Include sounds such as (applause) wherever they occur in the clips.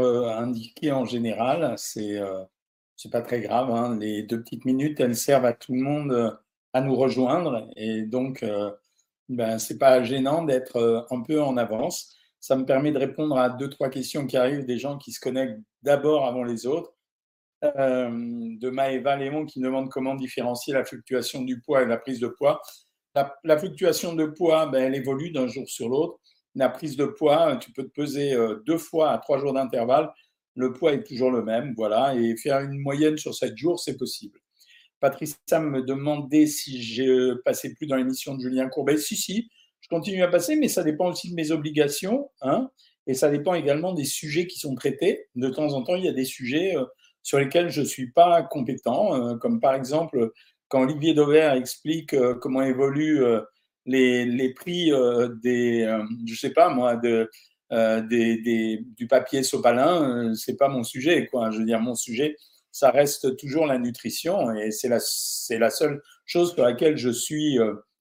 euh, indiqué en général. C'est euh, pas très grave. Hein. Les deux petites minutes, elles servent à tout le monde euh, à nous rejoindre. Et donc, ben, c'est pas gênant d'être un peu en avance. Ça me permet de répondre à deux, trois questions qui arrivent des gens qui se connectent d'abord avant les autres. de Maëva Léon qui demande comment différencier la fluctuation du poids et la prise de poids. La, fluctuation de poids, ben, elle évolue d'un jour sur l'autre. La prise de poids, tu peux te peser euh, deux fois à trois jours d'intervalle. Le poids est toujours le même, voilà. Et faire une moyenne sur sept jours, c'est possible. Patricia me demandait si je passais plus dans l'émission de Julien Courbet. Si, si, je continue à passer, mais ça dépend aussi de mes obligations. Hein, et ça dépend également des sujets qui sont traités. De temps en temps, il y a des sujets euh, sur lesquels je ne suis pas compétent, euh, comme par exemple quand Olivier Dauvert explique comment évolue les, prix euh, des, euh, je sais pas moi, de, euh, du papier sopalin, c'est pas mon sujet. Quoi. Je veux dire, mon sujet, ça reste toujours la nutrition et c'est la, la seule chose sur laquelle je suis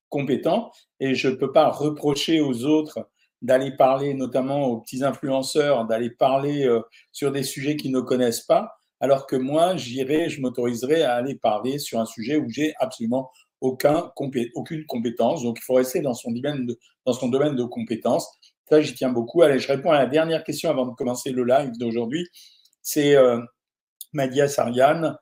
compétent et je ne peux pas reprocher aux autres d'aller parler, notamment aux petits influenceurs, d'aller parler sur des sujets qu'ils ne connaissent pas, alors que moi, j'irai, je m'autoriserai à aller parler sur un sujet où j'ai absolument aucun, aucune compétence. Donc, il faut rester dans son domaine de, dans son domaine de compétences. Ça, j'y tiens beaucoup. Allez, je réponds à la dernière question avant de commencer le live d'aujourd'hui. C'est euh, Madia Sariane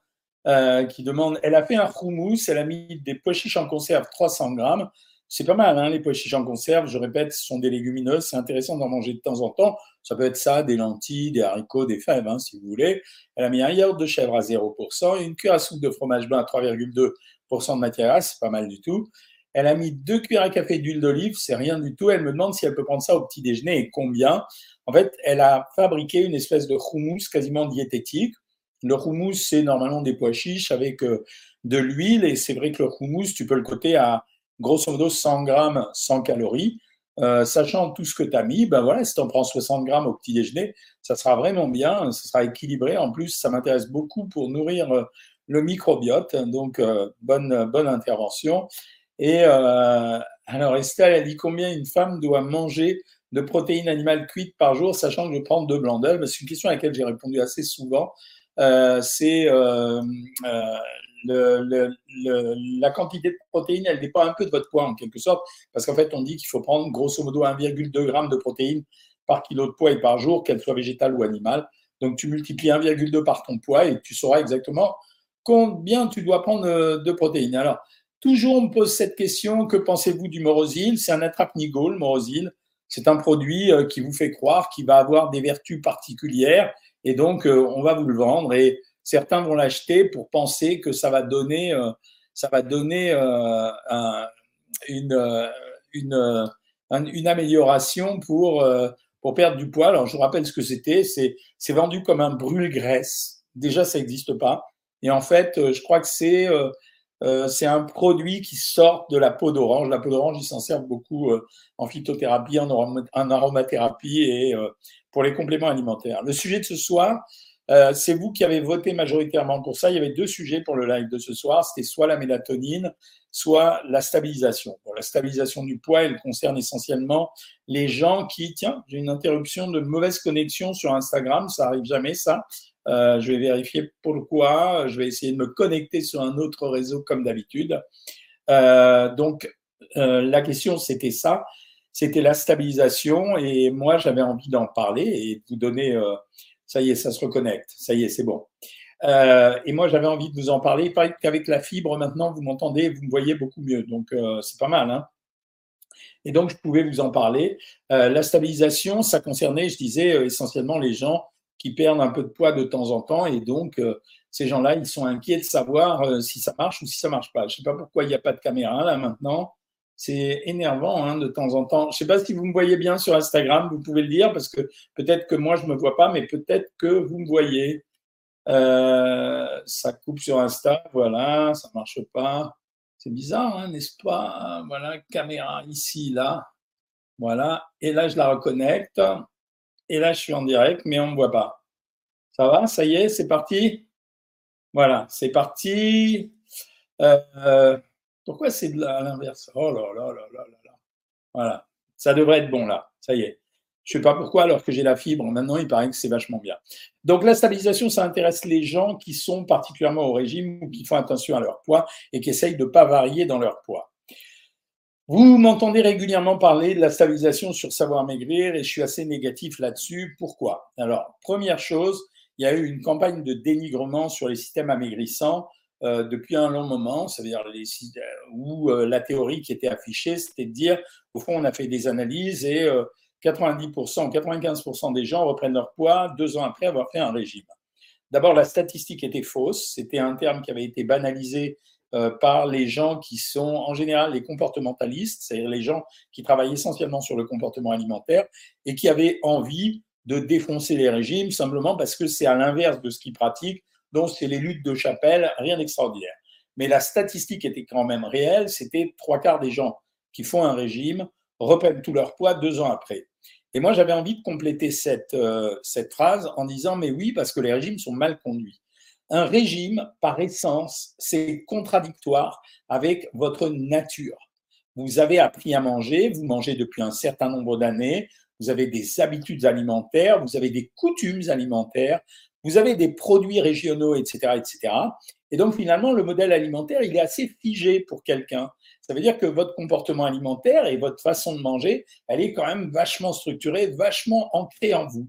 euh, qui demande elle a fait un houmous, elle a mis des pois chiches en conserve 300 grammes. C'est pas mal, hein, les pois chiches en conserve. Je répète, ce sont des légumineuses. C'est intéressant d'en manger de temps en temps. Ça peut être ça, des lentilles, des haricots, des fèves, hein, si vous voulez. Elle a mis un yaourt de chèvre à 0%, une cuillère à soupe de fromage blanc à 3,2 de matière c'est pas mal du tout. Elle a mis deux cuillères à café d'huile d'olive, c'est rien du tout. Elle me demande si elle peut prendre ça au petit déjeuner et combien. En fait, elle a fabriqué une espèce de houmous quasiment diététique. Le houmous, c'est normalement des pois chiches avec euh, de l'huile et c'est vrai que le houmous, tu peux le coter à grosso modo 100 grammes, 100 calories. Euh, sachant tout ce que tu as mis, ben voilà, si tu en prends 60 grammes au petit déjeuner, ça sera vraiment bien, ça sera équilibré. En plus, ça m'intéresse beaucoup pour nourrir euh, le microbiote. Donc, euh, bonne, bonne intervention. Et euh, alors, Estelle, elle dit combien une femme doit manger de protéines animales cuites par jour, sachant que je prends deux blancs d'œufs? C'est une question à laquelle j'ai répondu assez souvent. Euh, c'est la quantité de protéines, elle dépend un peu de votre poids en quelque sorte, parce qu'en fait, on dit qu'il faut prendre grosso modo 1,2 g de protéines par kilo de poids et par jour, qu'elle soit végétale ou animale. Donc, tu multiplies 1,2 par ton poids et tu sauras exactement combien tu dois prendre euh, de protéines. Alors, toujours on me pose cette question, que pensez-vous du morosile C'est un attrape-nigo, le morosile. C'est un produit euh, qui vous fait croire qu'il va avoir des vertus particulières et donc euh, on va vous le vendre et certains vont l'acheter pour penser que ça va donner, ça va donner une, une, une, amélioration pour, pour perdre du poids. Alors je vous rappelle ce que c'était, c'est vendu comme un brûle-graisse. Déjà, ça n'existe pas. Et en fait, euh, je crois que c'est euh, euh, c'est un produit qui sort de la peau d'orange. La peau d'orange, ils s'en servent beaucoup en phytothérapie, en, aromathérapie et pour les compléments alimentaires. Le sujet de ce soir, c'est vous qui avez voté majoritairement pour ça. Il y avait deux sujets pour le live de ce soir. C'était soit la mélatonine, soit la stabilisation. la stabilisation du poids, elle concerne essentiellement les gens qui, tiens, j'ai une interruption de mauvaise connexion sur Instagram, ça arrive jamais ça. Euh, je vais vérifier pourquoi. Je vais essayer de me connecter sur un autre réseau comme d'habitude. Euh, donc, euh, la question, c'était ça. C'était la stabilisation. Et moi, j'avais envie d'en parler et de vous donner. ça y est, ça se reconnecte. Ça y est, c'est bon. et moi, j'avais envie de vous en parler. Il qu'avec la fibre, maintenant, vous m'entendez, vous me voyez beaucoup mieux. Donc, c'est pas mal. Hein et donc, je pouvais vous en parler. la stabilisation, ça concernait, je disais, essentiellement les gens qui perdent un peu de poids de temps en temps. Et donc, euh, ces gens-là, ils sont inquiets de savoir euh, si ça marche ou si ça marche pas. Je ne sais pas pourquoi il n'y a pas de caméra là maintenant. C'est énervant hein, de temps en temps. Je ne sais pas si vous me voyez bien sur Instagram, vous pouvez le dire, parce que peut-être que moi, je ne me vois pas, mais peut-être que vous me voyez. Euh, ça coupe sur Insta, voilà, ça ne marche pas. C'est bizarre, hein, n'est-ce pas? Voilà, caméra ici, là. Voilà, et là, je la reconnecte. Et là, je suis en direct, mais on ne me voit pas. Ça va? Ça y est, c'est parti? Voilà, c'est parti. Euh, pourquoi c'est de l'inverse? Oh là là là là là là. Voilà, ça devrait être bon là. Ça y est. Je ne sais pas pourquoi, alors que j'ai la fibre, maintenant, il paraît que c'est vachement bien. Donc, la stabilisation, ça intéresse les gens qui sont particulièrement au régime ou qui font attention à leur poids et qui essayent de ne pas varier dans leur poids. Vous m'entendez régulièrement parler de la stabilisation sur savoir maigrir et je suis assez négatif là-dessus. Pourquoi? Alors, première chose, il y a eu une campagne de dénigrement sur les systèmes amaigrissants euh, depuis un long moment, c'est-à-dire où euh, la théorie qui était affichée, c'était de dire, au fond, on a fait des analyses et 90% 95% des gens reprennent leur poids deux ans après avoir fait un régime. D'abord, la statistique était fausse, c'était un terme qui avait été banalisé euh, par les gens qui sont en général les comportementalistes, c'est-à-dire les gens qui travaillent essentiellement sur le comportement alimentaire et qui avaient envie de défoncer les régimes simplement parce que c'est à l'inverse de ce qu'ils pratiquent, donc c'est les luttes de chapelle, rien d'extraordinaire. Mais la statistique était quand même réelle, c'était trois quarts des gens qui font un régime reprennent tout leur poids deux ans après. Et moi, j'avais envie de compléter cette, euh, cette phrase en disant, mais oui, parce que les régimes sont mal conduits. Un régime, par essence, c'est contradictoire avec votre nature. Vous avez appris à manger, vous mangez depuis un certain nombre d'années, vous avez des habitudes alimentaires, vous avez des coutumes alimentaires, vous avez des produits régionaux, etc., etc. Et donc finalement, le modèle alimentaire, il est assez figé pour quelqu'un. Ça veut dire que votre comportement alimentaire et votre façon de manger, elle est quand même vachement structurée, vachement ancrée en vous.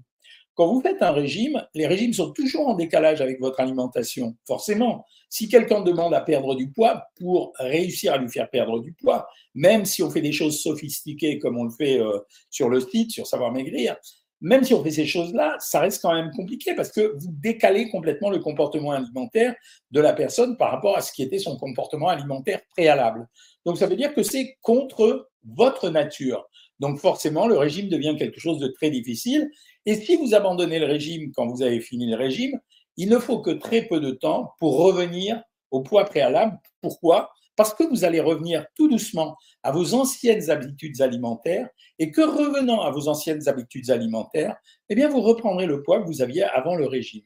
Quand vous faites un régime, les régimes sont toujours en décalage avec votre alimentation, forcément. Si quelqu'un demande à perdre du poids, pour réussir à lui faire perdre du poids, même si on fait des choses sophistiquées comme on le fait euh, sur le site, sur Savoir Maigrir, même si on fait ces choses-là, ça reste quand même compliqué parce que vous décalez complètement le comportement alimentaire de la personne par rapport à ce qui était son comportement alimentaire préalable. Donc ça veut dire que c'est contre votre nature. Donc forcément, le régime devient quelque chose de très difficile. Et si vous abandonnez le régime quand vous avez fini le régime, il ne faut que très peu de temps pour revenir au poids préalable. Pourquoi? Parce que vous allez revenir tout doucement à vos anciennes habitudes alimentaires et que revenant à vos anciennes habitudes alimentaires, eh bien vous reprendrez le poids que vous aviez avant le régime.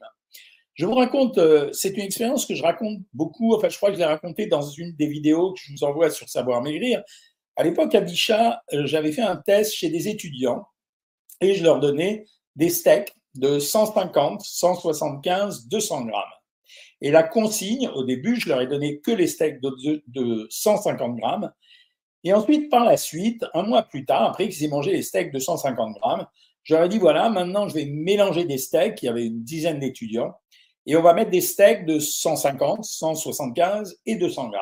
Je vous raconte, euh, c'est une expérience que je raconte beaucoup, enfin je crois que je l'ai racontée dans une des vidéos que je vous envoie sur Savoir Maigrir, à l'époque, à Bichat, euh, j'avais fait un test chez des étudiants et je leur donnais des steaks de 150, 175, 200 grammes. Et la consigne, au début, je leur ai donné que les steaks de, 150 grammes. Et ensuite, par la suite, un mois plus tard, après qu'ils aient mangé les steaks de 150 grammes, je leur ai dit voilà, maintenant je vais mélanger des steaks. Il y avait une dizaine d'étudiants. Et on va mettre des steaks de 150, 175 et 200 grammes.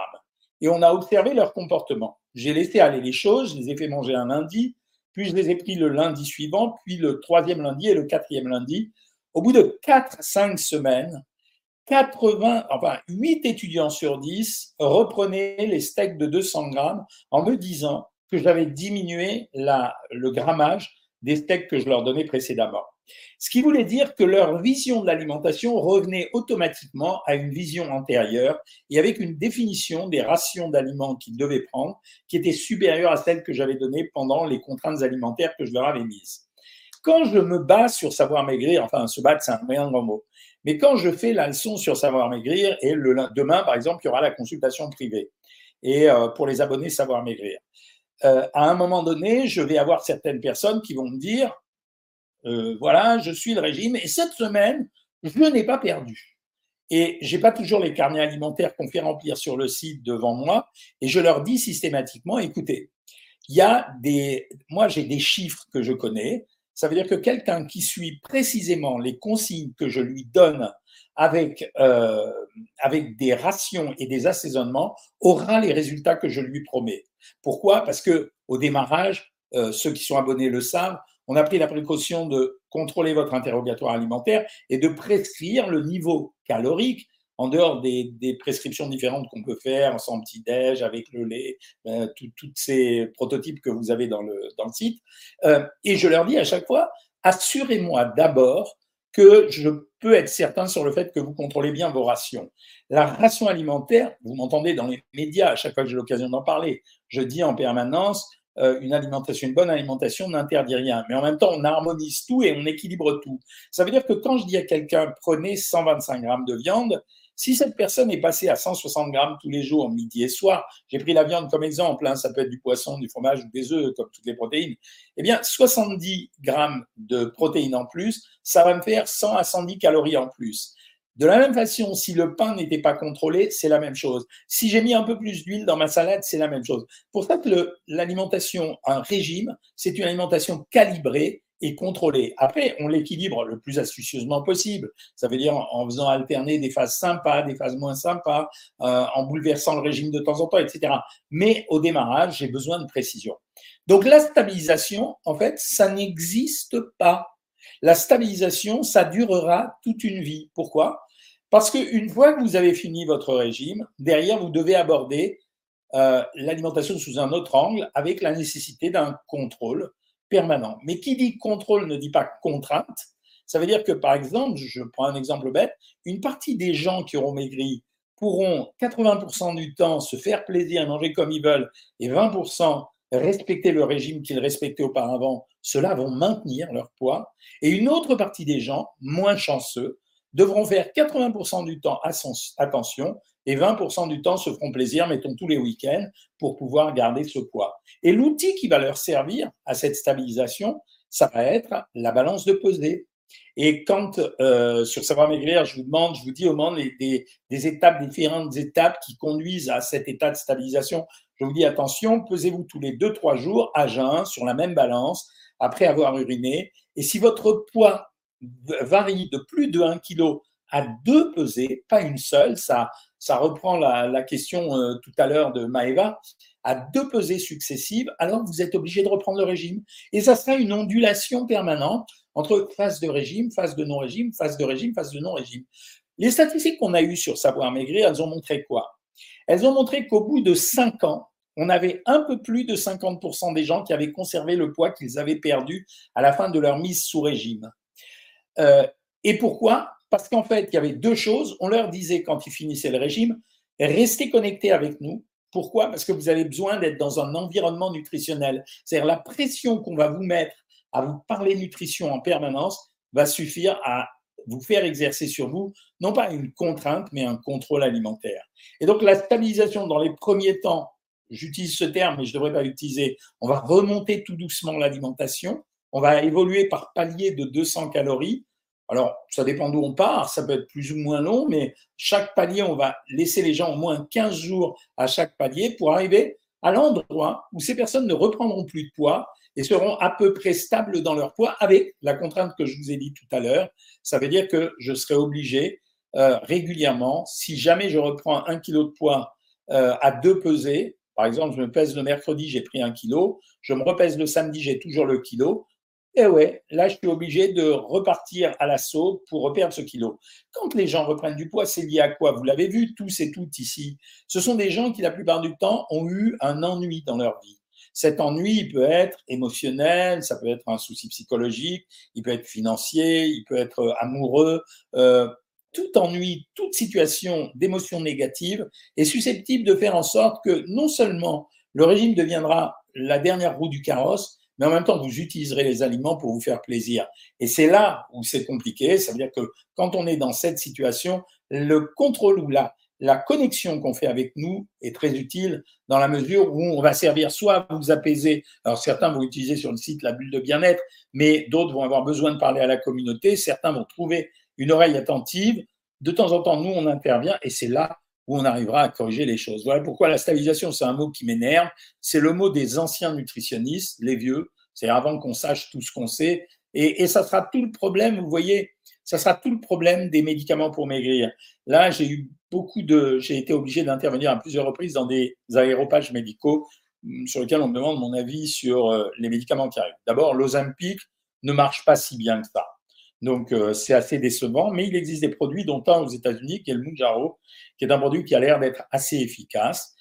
Et on a observé leur comportement. J'ai laissé aller les choses, je les ai fait manger un lundi, puis je les ai pris le lundi suivant, puis le troisième lundi et le quatrième lundi. Au bout de 4-5 semaines, 80, enfin 8 étudiants sur 10 reprenaient les steaks de 200 grammes en me disant que j'avais diminué la, le grammage des steaks que je leur donnais précédemment. Ce qui voulait dire que leur vision de l'alimentation revenait automatiquement à une vision antérieure et avec une définition des rations d'aliments qu'ils devaient prendre qui était supérieure à celle que j'avais donnée pendant les contraintes alimentaires que je leur avais mises. Quand je me bats sur savoir maigrir, enfin se battre c'est un moyen grand mot, mais quand je fais la leçon sur savoir maigrir et le, demain par exemple il y aura la consultation privée et euh, pour les abonnés savoir maigrir, euh, à un moment donné, je vais avoir certaines personnes qui vont me dire euh, voilà, je suis le régime. Et cette semaine, je n'ai pas perdu. Et j'ai pas toujours les carnets alimentaires qu'on fait remplir sur le site devant moi. Et je leur dis systématiquement, écoutez, il y a des, moi j'ai des chiffres que je connais. Ça veut dire que quelqu'un qui suit précisément les consignes que je lui donne avec, euh, avec des rations et des assaisonnements aura les résultats que je lui promets. Pourquoi? Parce que au démarrage, euh, ceux qui sont abonnés le savent, on a pris la précaution de contrôler votre interrogatoire alimentaire et de prescrire le niveau calorique en dehors des, prescriptions différentes qu'on peut faire sans petit-déj, avec le lait, euh, tous ces prototypes que vous avez dans le, dans le site. Euh, et je leur dis à chaque fois, assurez-moi d'abord que je peux être certain sur le fait que vous contrôlez bien vos rations. La ration alimentaire, vous m'entendez dans les médias à chaque fois que j'ai l'occasion d'en parler, je dis en permanence, une alimentation, une bonne alimentation n'interdit rien. Mais en même temps, on harmonise tout et on équilibre tout. Ça veut dire que quand je dis à quelqu'un prenez 125 grammes de viande, Si cette personne est passée à 160 grammes tous les jours, midi et soir, j'ai pris la viande comme exemple, hein, ça peut être du poisson, du fromage ou des œufs, comme toutes les protéines, eh bien 70 grammes de protéines en plus, ça va me faire 100 à 110 calories en plus. De la même façon, si le pain n'était pas contrôlé, c'est la même chose. Si j'ai mis un peu plus d'huile dans ma salade, c'est la même chose. Pour ça que l'alimentation, un régime, c'est une alimentation calibrée et contrôlée. Après, on l'équilibre le plus astucieusement possible. Ça veut dire en faisant alterner des phases sympas, des phases moins sympas, euh, en bouleversant le régime de temps en temps, etc. Mais au démarrage, j'ai besoin de précision. Donc la stabilisation, en fait, ça n'existe pas. La stabilisation, ça durera toute une vie. Pourquoi? Parce qu'une fois que vous avez fini votre régime, derrière, vous devez aborder euh, l'alimentation sous un autre angle avec la nécessité d'un contrôle permanent. Mais qui dit contrôle ne dit pas contrainte. Ça veut dire que, par exemple, je prends un exemple bête, une partie des gens qui auront maigri pourront 80% du temps se faire plaisir, manger comme ils veulent, et 20% respecter le régime qu'ils respectaient auparavant, ceux-là vont maintenir leur poids. Et une autre partie des gens, moins chanceux, devront faire 80% du temps attention et 20% du temps se feront plaisir, mettons tous les week-ends, pour pouvoir garder ce poids. Et l'outil qui va leur servir à cette stabilisation, ça va être la balance de pesée. Et quand euh, sur Savoir Maigrir, je vous demande, je vous dis au monde des, des étapes, différentes étapes qui conduisent à cet état de stabilisation, je vous dis attention, pesez-vous tous les 2-3 jours à jeun sur la même balance après avoir uriné. Et si votre poids varie de plus de 1 kg à deux pesées, pas une seule, ça, reprend la, question euh, tout à l'heure de Maeva, à deux pesées successives, alors vous êtes obligé de reprendre le régime. Et ça sera une ondulation permanente entre phase de régime, phase de non-régime, phase de régime, phase de non-régime. Les statistiques qu'on a eues sur Savoir Maigrir, elles ont montré quoi? Elles ont montré qu'au bout de 5 ans, on avait un peu plus de 50% des gens qui avaient conservé le poids qu'ils avaient perdu à la fin de leur mise sous régime. Euh, et pourquoi? Parce qu'en fait, il y avait deux choses. On leur disait quand ils finissaient le régime, restez connectés avec nous. Pourquoi? Parce que vous avez besoin d'être dans un environnement nutritionnel. C'est-à-dire la pression qu'on va vous mettre à vous parler nutrition en permanence va suffire à vous faire exercer sur vous, non pas une contrainte, mais un contrôle alimentaire. Et donc la stabilisation dans les premiers temps, j'utilise ce terme, mais je ne devrais pas l'utiliser, on va remonter tout doucement l'alimentation, on va évoluer par palier de 200 calories, alors, ça dépend d'où on part, ça peut être plus ou moins long, mais chaque palier, on va laisser les gens au moins 15 jours à chaque palier pour arriver à l'endroit où ces personnes ne reprendront plus de poids et seront à peu près stables dans leur poids avec la contrainte que je vous ai dit tout à l'heure. Ça veut dire que je serai obligé euh, régulièrement, si jamais je reprends un kilo de poids euh, à deux pesées, par exemple, je me pèse le mercredi, j'ai pris un kilo, je me repèse le samedi, j'ai toujours le kilo, eh ouais, là, je suis obligé de repartir à l'assaut pour reperdre ce kilo. Quand les gens reprennent du poids, c'est lié à quoi? Vous l'avez vu tous et toutes ici. Ce sont des gens qui, la plupart du temps, ont eu un ennui dans leur vie. Cet ennui, il peut être émotionnel, ça peut être un souci psychologique, il peut être financier, il peut être euh, amoureux. Euh, tout ennui, toute situation d'émotion négative est susceptible de faire en sorte que non seulement le régime deviendra la dernière roue du carrosse, mais en même temps, vous utiliserez les aliments pour vous faire plaisir. Et c'est là où c'est compliqué. Ça veut dire que quand on est dans cette situation, le contrôle ou la, la connexion qu'on fait avec nous est très utile dans la mesure où on va servir soit à vous apaiser. Alors certains vont utiliser sur le site la bulle de bien-être, mais d'autres vont avoir besoin de parler à la communauté. Certains vont trouver une oreille attentive. De temps en temps, nous, on intervient et c'est là où on arrivera à corriger les choses. Voilà pourquoi la stabilisation, c'est un mot qui m'énerve. C'est le mot des anciens nutritionnistes, les vieux. C'est avant qu'on sache tout ce qu'on sait. Et, ça sera tout le problème, vous voyez, ça sera tout le problème des médicaments pour maigrir. Là, j'ai eu beaucoup de, j'ai été obligé d'intervenir à plusieurs reprises dans des aéropages médicaux hum, sur lesquels on me demande mon avis sur euh, les médicaments qui arrivent. D'abord, l'Ozempic ne marche pas si bien que ça. Donc, euh, c'est assez décevant, mais il existe des produits, dont un aux États-Unis, qui est le Mounjaro, qui est un produit qui a l'air d'être assez efficace.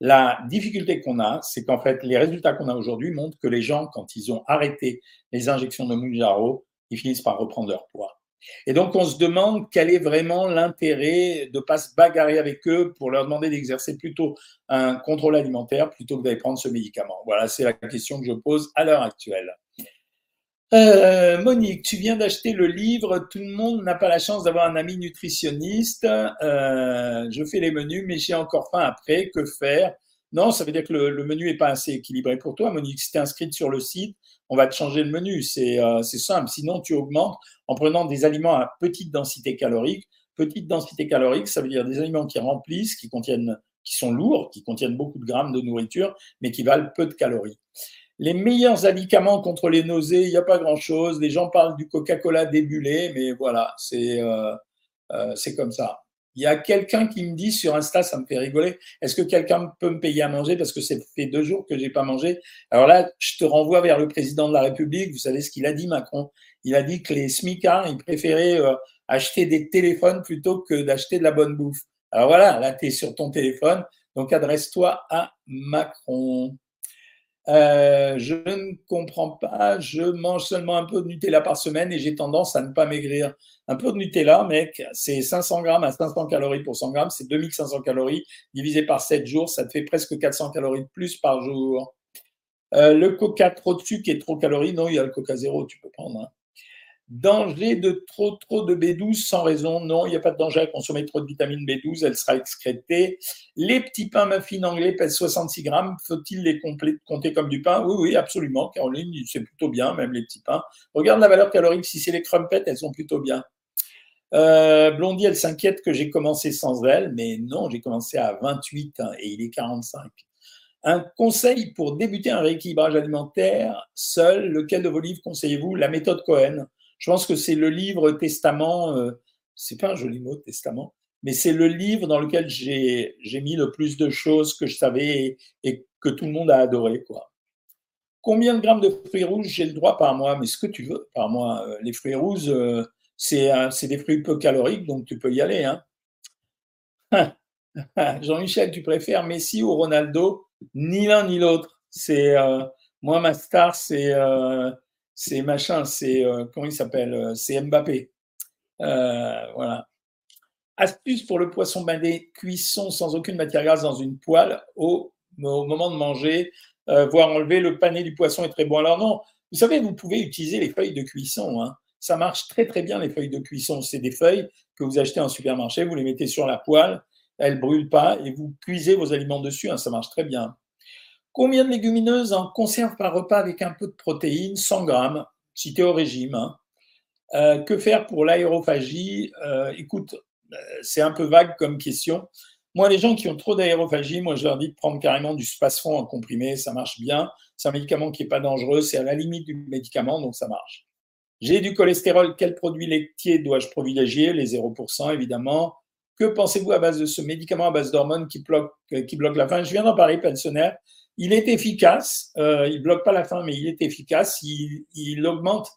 La difficulté qu'on a, c'est qu'en fait, les résultats qu'on a aujourd'hui montrent que les gens, quand ils ont arrêté les injections de Mounjaro, ils finissent par reprendre leur poids. Et donc, on se demande quel est vraiment l'intérêt de ne pas se bagarrer avec eux pour leur demander d'exercer plutôt un contrôle alimentaire plutôt que d'aller prendre ce médicament. Voilà, c'est la question que je pose à l'heure actuelle. Euh, Monique, tu viens d'acheter le livre Tout le monde n'a pas la chance d'avoir un ami nutritionniste. Euh, je fais les menus, mais j'ai encore faim après. Que faire? Non, ça veut dire que le, menu n'est pas assez équilibré pour toi, Monique. Si tu es sur le site, on va te changer le menu. Euh, c'est simple. Sinon, tu augmentes en prenant des aliments à petite densité calorique. Petite densité calorique, ça veut dire des aliments qui remplissent, qui contiennent, qui sont lourds, qui contiennent beaucoup de grammes de nourriture, mais qui valent peu de calories. Les meilleurs médicaments contre les nausées, il n'y a pas grand-chose. Les gens parlent du Coca-Cola débulé, mais voilà, c'est euh, euh, comme ça. Il y a quelqu'un qui me dit sur Insta, ça me fait rigoler, est-ce que quelqu'un peut me payer à manger parce que ça fait deux jours que j'ai pas mangé? Alors là, je te renvoie vers le président de la République. Vous savez ce qu'il a dit, Macron? Il a dit que les smicards, ils préféraient euh, acheter des téléphones plutôt que d'acheter de la bonne bouffe. Alors voilà, là, tu es sur ton téléphone, donc adresse-toi à Macron. Euh, je ne comprends pas, je mange seulement un peu de Nutella par semaine et j'ai tendance à ne pas maigrir. Un peu de Nutella, mec, c'est 500 grammes à 500 calories pour 100 grammes, c'est 2500 calories divisé par 7 jours, ça te fait presque 400 calories de plus par jour. Euh, le coca trop de sucre et trop de calories, non, il y a le coca zéro, tu peux prendre. Hein. Danger de trop trop de B12 sans raison. Non, il n'y a pas de danger à consommer trop de vitamine B12, elle sera excrétée. Les petits pains muffins anglais pèsent 66 grammes. Faut-il les compter comme du pain? Oui, oui, absolument. Caroline, c'est plutôt bien, même les petits pains. Regarde la valeur calorique. Si c'est les crumpets, elles sont plutôt bien. Euh, Blondie, elle s'inquiète que j'ai commencé sans elle, mais non, j'ai commencé à 28 hein, et il est 45. Un conseil pour débuter un rééquilibrage alimentaire seul, lequel de vos livres conseillez-vous? La méthode Cohen. Je pense que c'est le livre Testament, euh, c'est pas un joli mot, Testament, mais c'est le livre dans lequel j'ai mis le plus de choses que je savais et, que tout le monde a adoré. Quoi. Combien de grammes de fruits rouges j'ai le droit par mois? Mais ce que tu veux par mois. Euh, les fruits rouges, euh, c'est des fruits peu caloriques, donc tu peux y aller. Hein. (laughs) Jean-Michel, tu préfères Messi ou Ronaldo? Ni l'un ni l'autre. C'est moi ma star, c'est c'est machin, c'est euh, comment il s'appelle euh, C'est Mbappé. Euh, voilà. Astuce pour le poisson bandé, cuisson sans aucune matière grasse dans une poêle au, moment de manger, voire enlever le pané du poisson est très bon. Alors non, vous savez, vous pouvez utiliser les feuilles de cuisson. Hein. Ça marche très très bien les feuilles de cuisson. C'est des feuilles que vous achetez en supermarché, vous les mettez sur la poêle, elles brûlent pas et vous cuisez vos aliments dessus. Hein. ça marche très bien. Combien de légumineuses en conserve par repas avec un peu de protéines 100 grammes, si tu es au régime. Hein. Euh, que faire pour l'aérophagie? Euh, Écoute, euh, c'est un peu vague comme question. Moi, les gens qui ont trop d'aérophagie, moi, je leur dis de prendre carrément du spasfon en comprimé, ça marche bien. C'est un médicament qui n'est pas dangereux, c'est à la limite du médicament, donc ça marche. J'ai du cholestérol, quel produit laitier dois-je privilégier? Les 0%, évidemment. Que pensez-vous à base de ce médicament à base d'hormones qui bloque, qui bloque la faim? Je viens d'en parler, pensionnaire. Il est efficace, euh, il bloque pas la faim, mais il est efficace. Il, augmente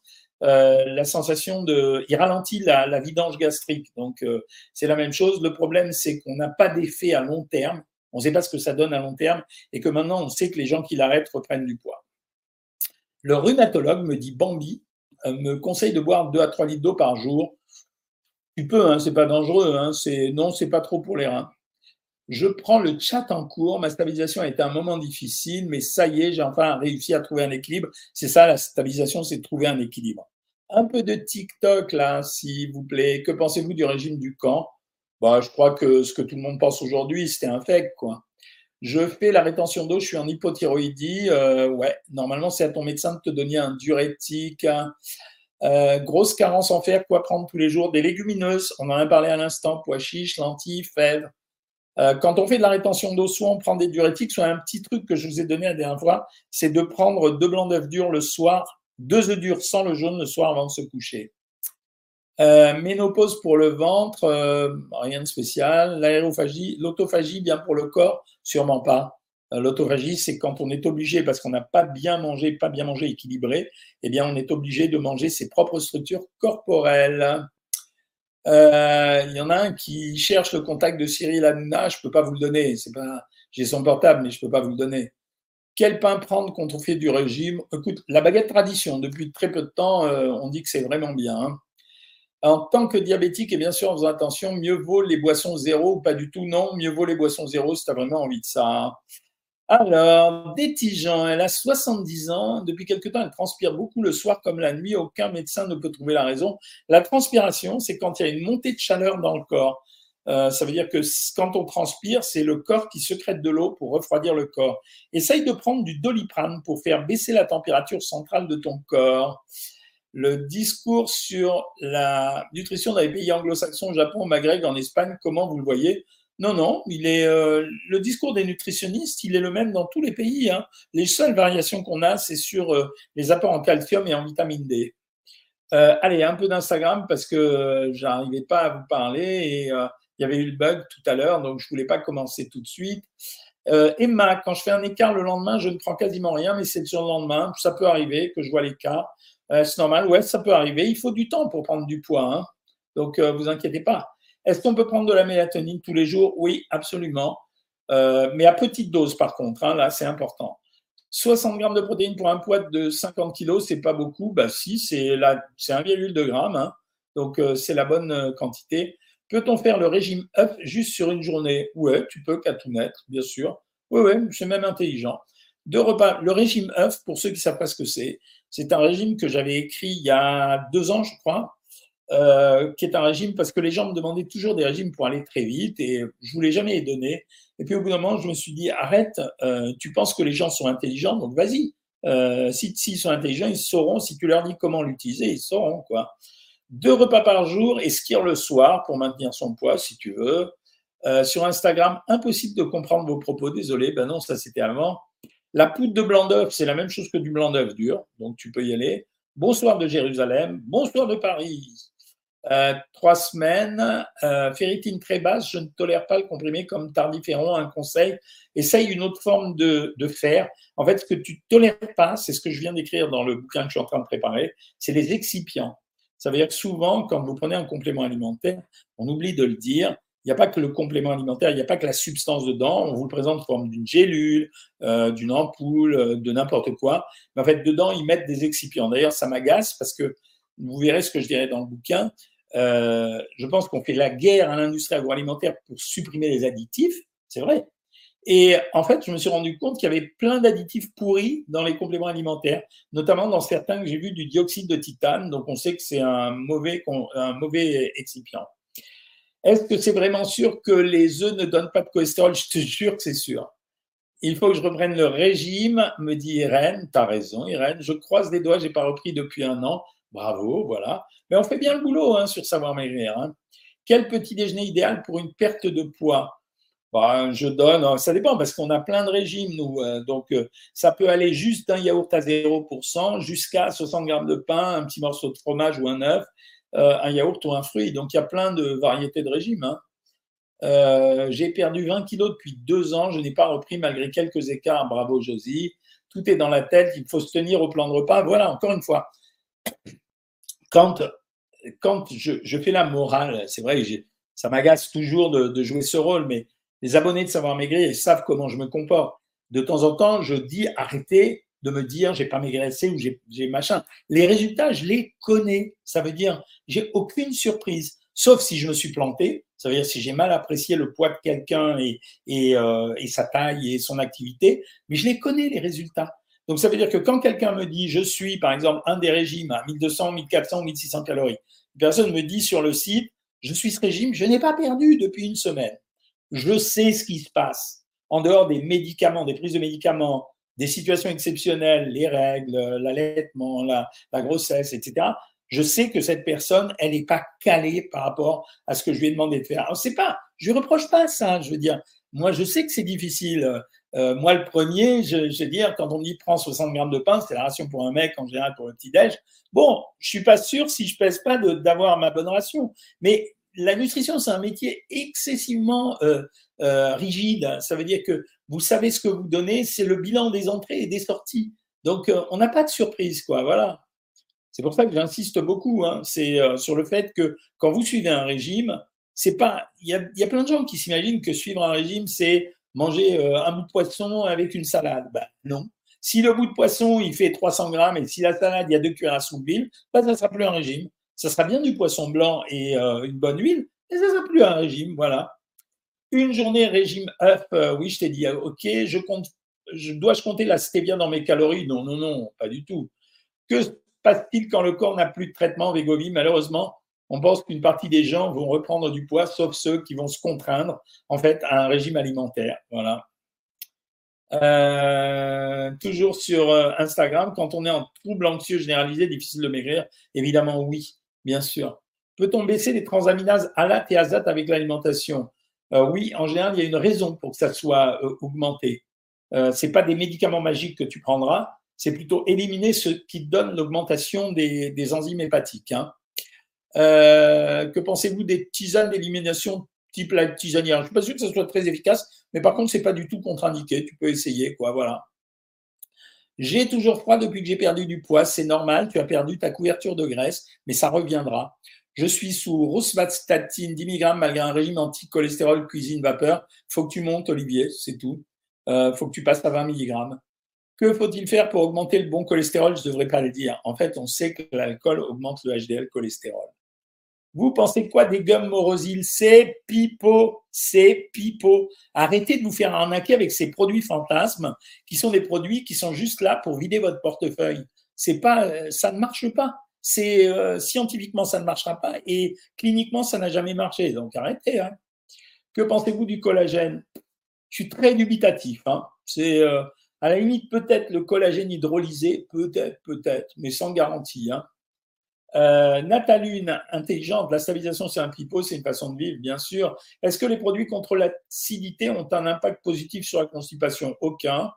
euh, la sensation de, il ralentit la, vidange gastrique. Donc euh, c'est la même chose. Le problème, c'est qu'on n'a pas d'effet à long terme. On ne sait pas ce que ça donne à long terme et que maintenant on sait que les gens qui l'arrêtent reprennent du poids. Le rhumatologue me dit Bambi me conseille de boire 2 à 3 litres d'eau par jour. Tu peux, hein, c'est pas dangereux. Hein, c'est non, c'est pas trop pour les reins. Je prends le chat en cours. Ma stabilisation a été un moment difficile, mais ça y est, j'ai enfin réussi à trouver un équilibre. C'est ça, la stabilisation, c'est de trouver un équilibre. Un peu de TikTok, là, s'il vous plaît. Que pensez-vous du régime du camp? Bah, Je crois que ce que tout le monde pense aujourd'hui, c'était un fait, quoi. Je fais la rétention d'eau, je suis en hypothyroïdie. Euh, ouais, normalement, c'est à ton médecin de te donner un diurétique. Euh, grosse carence en fer, quoi prendre tous les jours? Des légumineuses, on en a parlé à l'instant, pois chiches, lentilles, fèves, euh, quand on fait de la rétention d'eau, soit on prend des diurétiques, soit un petit truc que je vous ai donné la dernière fois, c'est de prendre deux blancs d'œufs durs le soir, deux œufs durs sans le jaune le soir avant de se coucher. Euh, ménopause pour le ventre, euh, rien de spécial. L'aérophagie, l'autophagie, bien pour le corps, sûrement pas. L'autophagie, c'est quand on est obligé, parce qu'on n'a pas bien mangé, pas bien mangé équilibré, eh bien, on est obligé de manger ses propres structures corporelles. Euh, il y en a un qui cherche le contact de Cyril Hanouna, je ne peux pas vous le donner. Pas, j'ai son portable, mais je ne peux pas vous le donner. Quel pain prendre quand on fait du régime? Écoute, la baguette tradition, depuis très peu de temps, euh, on dit que c'est vraiment bien. Hein. En tant que diabétique, et bien sûr en faisant attention, mieux vaut les boissons zéro ou pas du tout? Non, mieux vaut les boissons zéro si tu as vraiment envie de ça. Alors, Détigeant, elle a 70 ans. Depuis quelque temps, elle transpire beaucoup le soir comme la nuit. Aucun médecin ne peut trouver la raison. La transpiration, c'est quand il y a une montée de chaleur dans le corps. Euh, ça veut dire que quand on transpire, c'est le corps qui secrète de l'eau pour refroidir le corps. Essaye de prendre du doliprane pour faire baisser la température centrale de ton corps. Le discours sur la nutrition dans les pays anglo-saxons, Japon, Maghreb, en Espagne, comment vous le voyez? Non, non, il est, euh, le discours des nutritionnistes, il est le même dans tous les pays. Hein. Les seules variations qu'on a, c'est sur euh, les apports en calcium et en vitamine D. Euh, allez, un peu d'Instagram parce que j'arrivais pas à vous parler et il y avait eu le bug tout à l'heure, donc je voulais pas commencer tout de suite. Emma, quand je fais un écart le lendemain, je ne prends quasiment rien, mais c'est le lendemain. Ça peut arriver que je vois l'écart. c'est normal, ouais, ça peut arriver. Il faut du temps pour prendre du poids. Hein. Donc, vous inquiétez pas. Est-ce qu'on peut prendre de la mélatonine tous les jours? Oui, absolument. Euh, mais à petite dose, par contre, hein, là, c'est important. 60 grammes de protéines pour un poids de 50 kilos, c'est pas beaucoup. Bah si, c'est 1,2 grammes, hein. donc euh, c'est la bonne euh, quantité. Peut-on faire le régime œuf juste sur une journée? Ouais, tu peux qu'à tout mettre, bien sûr. Oui, oui, c'est même intelligent. Deux repas. Le régime œuf, pour ceux qui ne savent pas ce que c'est, c'est un régime que j'avais écrit il y a deux ans, je crois, euh, qui est un régime parce que les gens me demandaient toujours des régimes pour aller très vite et je voulais jamais les donner. Et puis au bout d'un moment, je me suis dit arrête, euh, tu penses que les gens sont intelligents, donc vas-y. Euh, s'ils si, sont intelligents, ils sauront. Si tu leur dis comment l'utiliser, ils sauront quoi. Deux repas par jour et skier le soir pour maintenir son poids, si tu veux. Euh, sur Instagram, impossible de comprendre vos propos. Désolé, ben non, ça c'était avant. La poudre de blanc d'œuf, c'est la même chose que du blanc d'œuf dur, donc tu peux y aller. Bonsoir de Jérusalem, bonsoir de Paris. Euh, trois semaines, euh, ferritine très basse, je ne tolère pas le comprimé comme tardiféron, un conseil. Essaye une autre forme de, de fer. En fait, ce que tu ne tolères pas, c'est ce que je viens d'écrire dans le bouquin que je suis en train de préparer, c'est les excipients. Ça veut dire que souvent, quand vous prenez un complément alimentaire, on oublie de le dire, il n'y a pas que le complément alimentaire, il n'y a pas que la substance dedans, on vous le présente en forme d'une gélule, euh, d'une ampoule, euh, de n'importe quoi. Mais en fait, dedans, ils mettent des excipients. D'ailleurs, ça m'agace parce que vous verrez ce que je dirais dans le bouquin. Euh, je pense qu'on fait la guerre à l'industrie agroalimentaire pour supprimer les additifs, c'est vrai. Et en fait, je me suis rendu compte qu'il y avait plein d'additifs pourris dans les compléments alimentaires, notamment dans certains que j'ai vus du dioxyde de titane. Donc, on sait que c'est un mauvais, un mauvais excipient. Est-ce que c'est vraiment sûr que les œufs ne donnent pas de cholestérol? Je te jure que c'est sûr. Il faut que je reprenne le régime, me dit Irène. Tu as raison, Irène. Je croise les doigts, j'ai pas repris depuis un an. Bravo, voilà. Mais on fait bien le boulot hein, sur savoir maigrir. Hein. Quel petit déjeuner idéal pour une perte de poids? Bah, Je donne, hein, ça dépend parce qu'on a plein de régimes, nous. Euh, donc, euh, ça peut aller juste d'un yaourt à 0% jusqu'à 60 grammes de pain, un petit morceau de fromage ou un œuf, euh, un yaourt ou un fruit. Donc, il y a plein de variétés de régimes. J'ai perdu 20 kilos depuis deux ans. Je n'ai pas repris malgré quelques écarts. Bravo, Josie. Tout est dans la tête. Il faut se tenir au plan de repas. Voilà, encore une fois quand, quand je, fais la morale, c'est vrai, ça m'agace toujours de, jouer ce rôle, mais les abonnés de Savoir Maigrir, ils savent comment je me comporte. De temps en temps, je dis arrêtez de me dire j'ai pas maigré assez ou j'ai machin. Les résultats, je les connais. Ça veut dire j'ai aucune surprise, sauf si je me suis planté. Ça veut dire si j'ai mal apprécié le poids de quelqu'un et, et, euh, et sa taille et son activité, mais je les connais les résultats. Donc, ça veut dire que quand quelqu'un me dit, je suis, par exemple, un des régimes à 1200, 1400, 1600 calories, une personne me dit sur le site, je suis ce régime, je n'ai pas perdu depuis une semaine. Je sais ce qui se passe. En dehors des médicaments, des prises de médicaments, des situations exceptionnelles, les règles, l'allaitement, la, grossesse, etc. Je sais que cette personne, elle n'est pas calée par rapport à ce que je lui ai demandé de faire. Alors, c'est pas, je lui reproche pas ça. Je veux dire, moi, je sais que c'est difficile. Euh, moi, le premier, je, je veux dire, quand on me dit prends 60 grammes de pain, c'est la ration pour un mec en général pour le petit-déj. Bon, je suis pas sûr si je pèse pas d'avoir ma bonne ration. Mais la nutrition, c'est un métier excessivement euh, euh, rigide. Ça veut dire que vous savez ce que vous donnez, c'est le bilan des entrées et des sorties. Donc, on n'a pas de surprise, quoi. Voilà. C'est pour ça que j'insiste beaucoup. Hein. C'est sur le fait que quand vous suivez un régime, c'est pas. Il y a plein de gens qui s'imaginent que suivre un régime, c'est manger euh, un bout de poisson avec une salade. Ben, non. Si le bout de poisson, il fait 300 grammes et si la salade, il y a deux cuillères à soupe d'huile, ben, ça ne sera plus un régime. Ça sera bien du poisson blanc et euh, une bonne huile, mais ça ne sera plus un régime. Voilà. Une journée régime œuf, euh, oui, je t'ai dit, OK, je compte dois-je compter la stevia dans mes calories? Non, non, non, pas du tout. Que se passe-t-il quand le corps n'a plus de traitement Vegovie Malheureusement, on pense qu'une partie des gens vont reprendre du poids, sauf ceux qui vont se contraindre en fait à un régime alimentaire. Euh, toujours sur euh, Instagram, quand on est en trouble anxieux généralisé, difficile de maigrir, évidemment oui, bien sûr. Peut-on baisser les transaminases ALAT et AZAT avec l'alimentation? Euh, Oui, en général, il y a une raison pour que ça soit augmenté. Ce n'est pas des médicaments magiques que tu prendras, c'est plutôt éliminer ce qui donne l'augmentation des, enzymes hépatiques. Hein. Que pensez-vous des tisanes d'élimination type la tisanière? Je ne suis pas sûr que ce soit très efficace, mais par contre, ce n'est pas du tout contre-indiqué. Tu peux essayer, quoi. Voilà. J'ai toujours froid depuis que j'ai perdu du poids. C'est normal, tu as perdu ta couverture de graisse, mais ça reviendra. Je suis sous rosuvastatin 10 mg malgré un régime anti-cholestérol cuisine vapeur. faut que tu montes, Olivier, c'est tout. Euh, faut que tu passes à 20 mg. Que faut-il faire pour augmenter le bon cholestérol? Je ne devrais pas le dire. En fait, on sait que l'alcool augmente le HDL cholestérol. Vous pensez quoi des gommes Morosil C'est pipeau, c'est pipeau. Arrêtez de vous faire arnaquer avec ces produits fantasmes qui sont des produits qui sont juste là pour vider votre portefeuille. C'est pas, euh, ça ne marche pas. C'est euh, scientifiquement ça ne marchera pas et cliniquement ça n'a jamais marché. Donc arrêtez. Hein. Que pensez-vous du collagène? Je suis très dubitatif. Hein. C'est euh, à la limite peut-être le collagène hydrolysé, peut-être, peut-être, mais sans garantie. Hein. Euh, Natalune, intelligente, la stabilisation c'est un pipeau, c'est une façon de vivre, bien sûr. Est-ce que les produits contre l'acidité ont un impact positif sur la constipation? Aucun.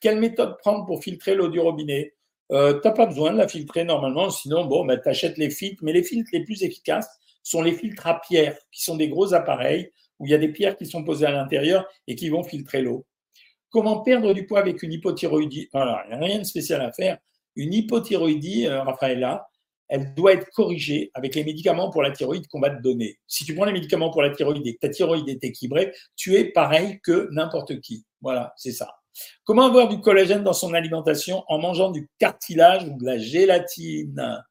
Quelle méthode prendre pour filtrer l'eau du robinet? Euh, Tu n'as pas besoin de la filtrer normalement, sinon, bon, bah, tu achètes les filtres, mais les filtres les plus efficaces sont les filtres à pierre, qui sont des gros appareils où il y a des pierres qui sont posées à l'intérieur et qui vont filtrer l'eau. Comment perdre du poids avec une hypothyroïdie? Voilà, rien de spécial à faire. Une hypothyroïdie, euh, Raphaël, elle doit être corrigée avec les médicaments pour la thyroïde qu'on va te donner. Si tu prends les médicaments pour la thyroïde et que ta thyroïde est équilibrée, tu es pareil que n'importe qui. Voilà, c'est ça. Comment avoir du collagène dans son alimentation en mangeant du cartilage ou de la gélatine?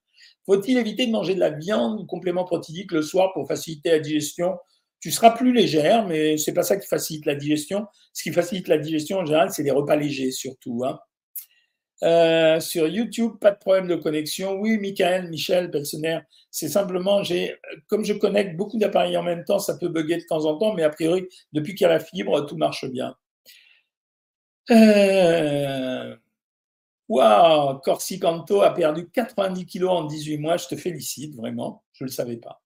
Faut-il éviter de manger de la viande ou complément protéique le soir pour faciliter la digestion? Tu seras plus légère, mais c'est pas ça qui facilite la digestion. Ce qui facilite la digestion en général, c'est les repas légers surtout. Hein. Euh, sur YouTube, pas de problème de connexion. Oui, Michael, Michel, Pelsener, c'est simplement, j'ai, comme je connecte beaucoup d'appareils en même temps, ça peut bugger de temps en temps, mais a priori, depuis qu'il y a la fibre, tout marche bien. Euh... Waouh, Corsicanto a perdu 90 kilos en 18 mois. Je te félicite, vraiment. Je ne le savais pas.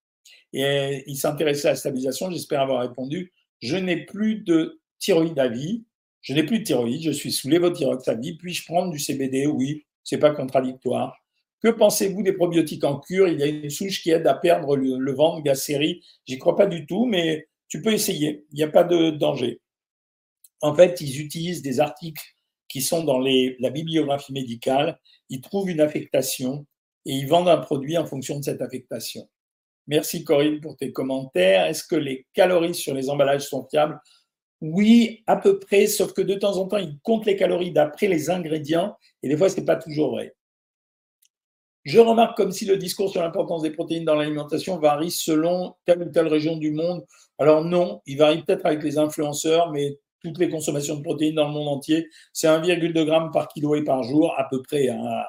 Et il s'intéressait à la stabilisation. J'espère avoir répondu. Je n'ai plus de thyroïde à vie. Je n'ai plus de thyroïde, je suis sous lévothyroxamide, puis-je prendre du CBD Oui, c'est pas contradictoire. Que pensez-vous des probiotiques en cure? Il y a une souche qui aide à perdre le, ventre, Gacérie. J'y crois pas du tout, mais tu peux essayer. Il n'y a pas de danger. En fait, ils utilisent des articles qui sont dans la bibliographie médicale. Ils trouvent une affectation et ils vendent un produit en fonction de cette affectation. Merci Corinne pour tes commentaires. Est-ce que les calories sur les emballages sont fiables? Oui, à peu près, sauf que de temps en temps, ils comptent les calories d'après les ingrédients, et des fois, ce n'est pas toujours vrai. Je remarque comme si le discours sur l'importance des protéines dans l'alimentation varie selon telle ou telle région du monde. Alors non, il varie peut-être avec les influenceurs, mais toutes les consommations de protéines dans le monde entier, c'est 1,2 g par kilo et par jour à peu près. Hein.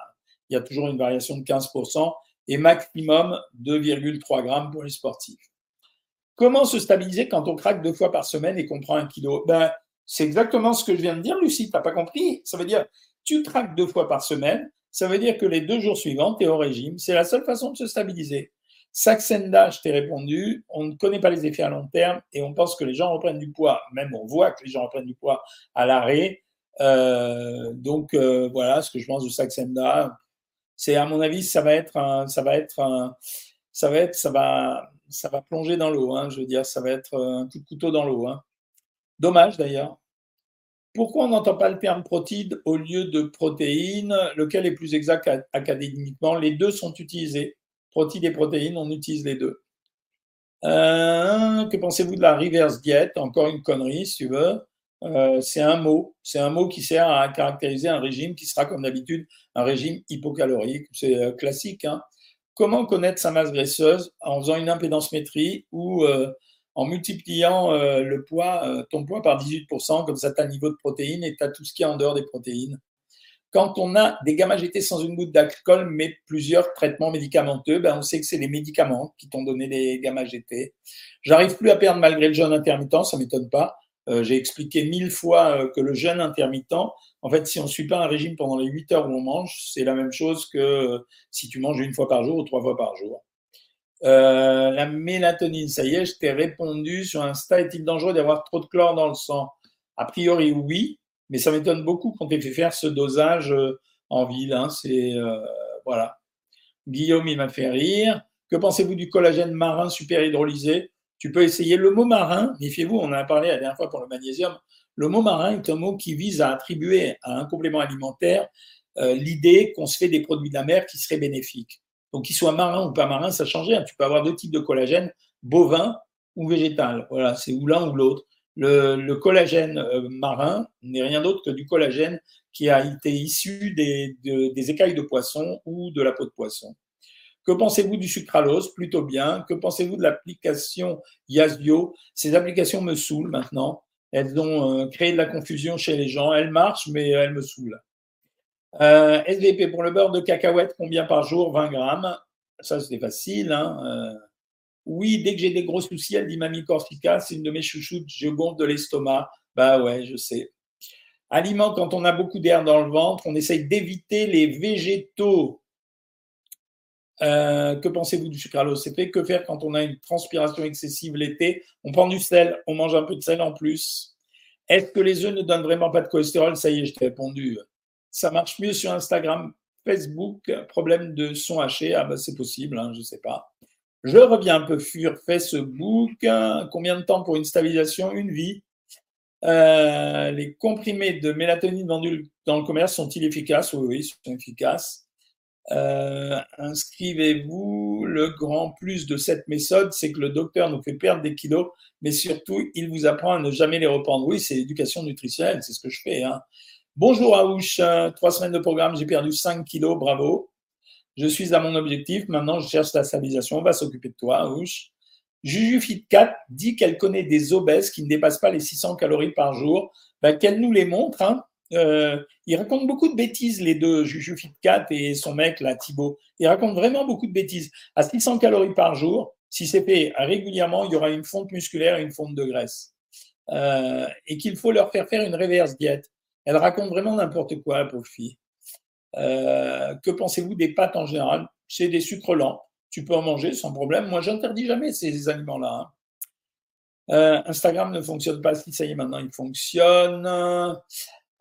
Il y a toujours une variation de 15% et maximum 2,3 g pour les sportifs. Comment se stabiliser quand on craque deux fois par semaine et qu'on prend un kilo? Ben, C'est exactement ce que je viens de dire, Lucie. Tu n'as pas compris? Ça veut dire, tu craques deux fois par semaine, ça veut dire que les deux jours suivants, tu es au régime. C'est la seule façon de se stabiliser. Saxenda, je t'ai répondu, on ne connaît pas les effets à long terme et on pense que les gens reprennent du poids. Même on voit que les gens reprennent du poids à l'arrêt. Euh, donc euh, voilà ce que je pense de Saxenda. C'est à mon avis, ça va être un, ça va être un, ça va être, ça va, ça va plonger dans l'eau. Hein, je veux dire, ça va être euh, un coup de couteau dans l'eau. Hein. Dommage d'ailleurs. Pourquoi on n'entend pas le terme protéine au lieu de protéines Lequel est plus exact académiquement? Les deux sont utilisés. Protéines et protéines, on utilise les deux. Euh, que pensez-vous de la reverse diet Encore une connerie, si tu veux. Euh, c'est un mot. C'est un mot qui sert à caractériser un régime qui sera, comme d'habitude, un régime hypocalorique. C'est classique. Hein Comment connaître sa masse graisseuse en faisant une impédance métrie ou euh, en multipliant euh, le poids, euh, ton poids par 18%, comme ça tu as niveau de protéines et tu as tout ce qui est en dehors des protéines. Quand on a des gamma-GT sans une goutte d'alcool, mais plusieurs traitements médicamenteux, ben on sait que c'est les médicaments qui t'ont donné les gamma-GT. J'arrive plus à perdre malgré le jeûne intermittent, ça m'étonne pas. Euh, j'ai expliqué mille fois que le jeûne intermittent, en fait, si on ne suit pas un régime pendant les 8 heures où on mange, c'est la même chose que si tu manges une fois par jour ou trois fois par jour. Euh, la mélatonine, ça y est, je t'ai répondu sur Insta, est-il dangereux d'avoir trop de chlore dans le sang? A priori, oui, mais ça m'étonne beaucoup qu'on t'ait fait faire ce dosage euh, en ville. Hein, euh, voilà. Guillaume, il m'a fait rire. Que pensez-vous du collagène marin super hydrolysé? Tu peux essayer le mot marin. Méfiez-vous, on en a parlé la dernière fois pour le magnésium. Le mot marin est un mot qui vise à attribuer à un complément alimentaire l'idée qu'on se fait des produits de la mer qui seraient bénéfiques. Donc, qu'il soit marin ou pas marin, ça change rien. Tu peux avoir deux types de collagène, bovin ou végétal. Voilà, c'est ou l'un ou l'autre. Le, collagène euh, marin n'est rien d'autre que du collagène qui a été issu des écailles de poisson ou de la peau de poisson. Que pensez-vous du sucralose? Plutôt bien. Que pensez-vous de l'application Yasbio Ces applications me saoulent maintenant. Elles ont euh, créé de la confusion chez les gens. Elles marchent, mais elles me saoulent. Euh, SVP pour le beurre de cacahuète, combien par jour? 20 grammes. Ça, c'était facile. Hein. Euh, oui, dès que j'ai des gros soucis, elle dit Mamie Corsica, c'est une de mes chouchoutes, je gonfle de l'estomac. Bah ouais, je sais. Aliment, quand on a beaucoup d'air dans le ventre, on essaye d'éviter les végétaux. Euh, que pensez-vous du sucralose C'est fait que faire quand on a une transpiration excessive l'été? On prend du sel, on mange un peu de sel en plus. Est-ce que les œufs ne donnent vraiment pas de cholestérol? Ça y est, je t'ai répondu ça marche mieux sur Instagram, Facebook, problème de son haché, ah ben c'est possible, hein, je ne sais pas. Je reviens un peu sur Facebook. Combien de temps pour une stabilisation? Une vie. Euh, les comprimés de mélatonine vendus dans le commerce sont-ils efficaces? Oui, oui, ils sont efficaces. Euh, inscrivez-vous. Le grand plus de cette méthode, c'est que le docteur nous fait perdre des kilos, mais surtout, il vous apprend à ne jamais les reprendre. Oui, c'est l'éducation nutritionnelle, c'est ce que je fais. Hein. Bonjour Aouche, trois semaines de programme, j'ai perdu 5 kilos, bravo. Je suis à mon objectif, maintenant je cherche la stabilisation, on va s'occuper de toi Aouche. Juju 4 dit qu'elle connaît des obèses qui ne dépassent pas les 600 calories par jour. Ben, qu'elle nous les montre. Hein. Euh, ils racontent beaucoup de bêtises, les deux, Juju 4 et son mec, là, Thibaut. Ils racontent vraiment beaucoup de bêtises. À 600 calories par jour, si c'est fait régulièrement, il y aura une fonte musculaire et une fonte de graisse. Euh, et qu'il faut leur faire faire une reverse diète. Elle raconte vraiment n'importe quoi, la pauvre fille. Euh, que pensez-vous des pâtes en général? C'est des sucres lents. Tu peux en manger sans problème. Moi, j'interdis jamais ces aliments-là. Hein. Euh, Instagram ne fonctionne pas. Si ça y est, maintenant, il fonctionne.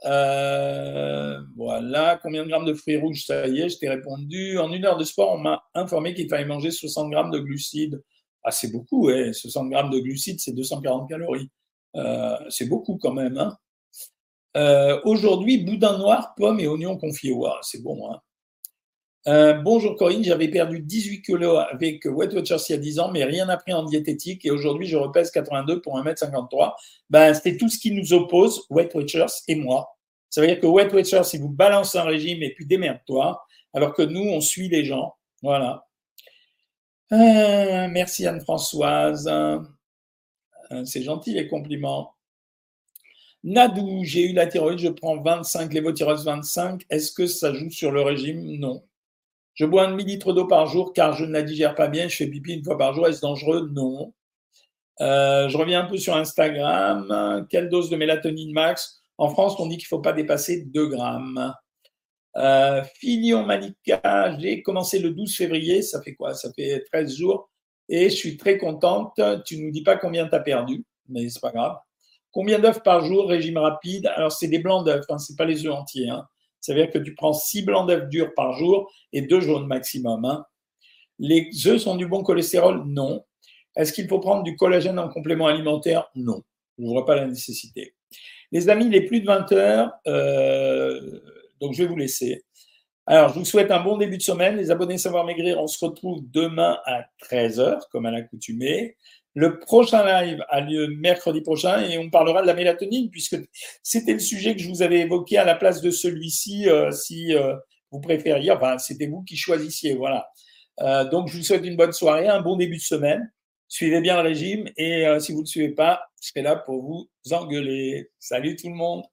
Euh, voilà. Combien de grammes de fruits rouges? Ça y est, je t'ai répondu. En une heure de sport, on m'a informé qu'il fallait manger 60 grammes de glucides. Ah, c'est beaucoup, ouais. 60 grammes de glucides, c'est 240 calories. c'est beaucoup quand même. Hein euh, aujourd'hui, boudin noir, pommes et oignons confiés. c'est bon. Hein. Euh, bonjour Corinne, j'avais perdu 18 kilos avec Weight Watchers il y a 10 ans, mais rien appris en diététique et aujourd'hui je repèse 82 pour 1m53. Ben, c'est tout ce qui nous oppose, Weight Watchers et moi. Ça veut dire que Weight Watchers, il vous balance un régime et puis démerde-toi, alors que nous, on suit les gens. Voilà. Euh, merci Anne-Françoise. c'est gentil les compliments. Nadou, j'ai eu la thyroïde, je prends 25, lévothyrox 25. Est-ce que ça joue sur le régime? Non. Je bois un demi-litre d'eau par jour car je ne la digère pas bien. Je fais pipi une fois par jour. Est-ce dangereux? Non. Euh, je reviens un peu sur Instagram. Quelle dose de mélatonine max? En France, on dit qu'il ne faut pas dépasser 2 grammes. Euh, Filion Malika, j'ai commencé le 12 février. Ça fait quoi? Ça fait 13 jours. Et je suis très contente. Tu ne nous dis pas combien tu as perdu, mais c'est pas grave. Combien d'œufs par jour, régime rapide Alors, c'est des blancs d'œufs, hein, ce n'est pas les œufs entiers. Hein. Ça veut dire que tu prends 6 blancs d'œufs durs par jour et 2 jaunes maximum. Hein. Les œufs sont du bon cholestérol? Non. Est-ce qu'il faut prendre du collagène en complément alimentaire? Non. Je ne vois pas la nécessité. Les amis, il est plus de 20 heures, euh, donc je vais vous laisser. Alors, je vous souhaite un bon début de semaine. Les abonnés Savoir Maigrir, on se retrouve demain à 13h, comme à l'accoutumée. Le prochain live a lieu mercredi prochain et on parlera de la mélatonine puisque c'était le sujet que je vous avais évoqué à la place de celui-ci euh, si euh, vous préfériez. Enfin, c'était vous qui choisissiez. Voilà. Euh, donc, je vous souhaite une bonne soirée, un bon début de semaine. suivez bien le régime et si vous ne le suivez pas, je serai là pour vous engueuler. Salut tout le monde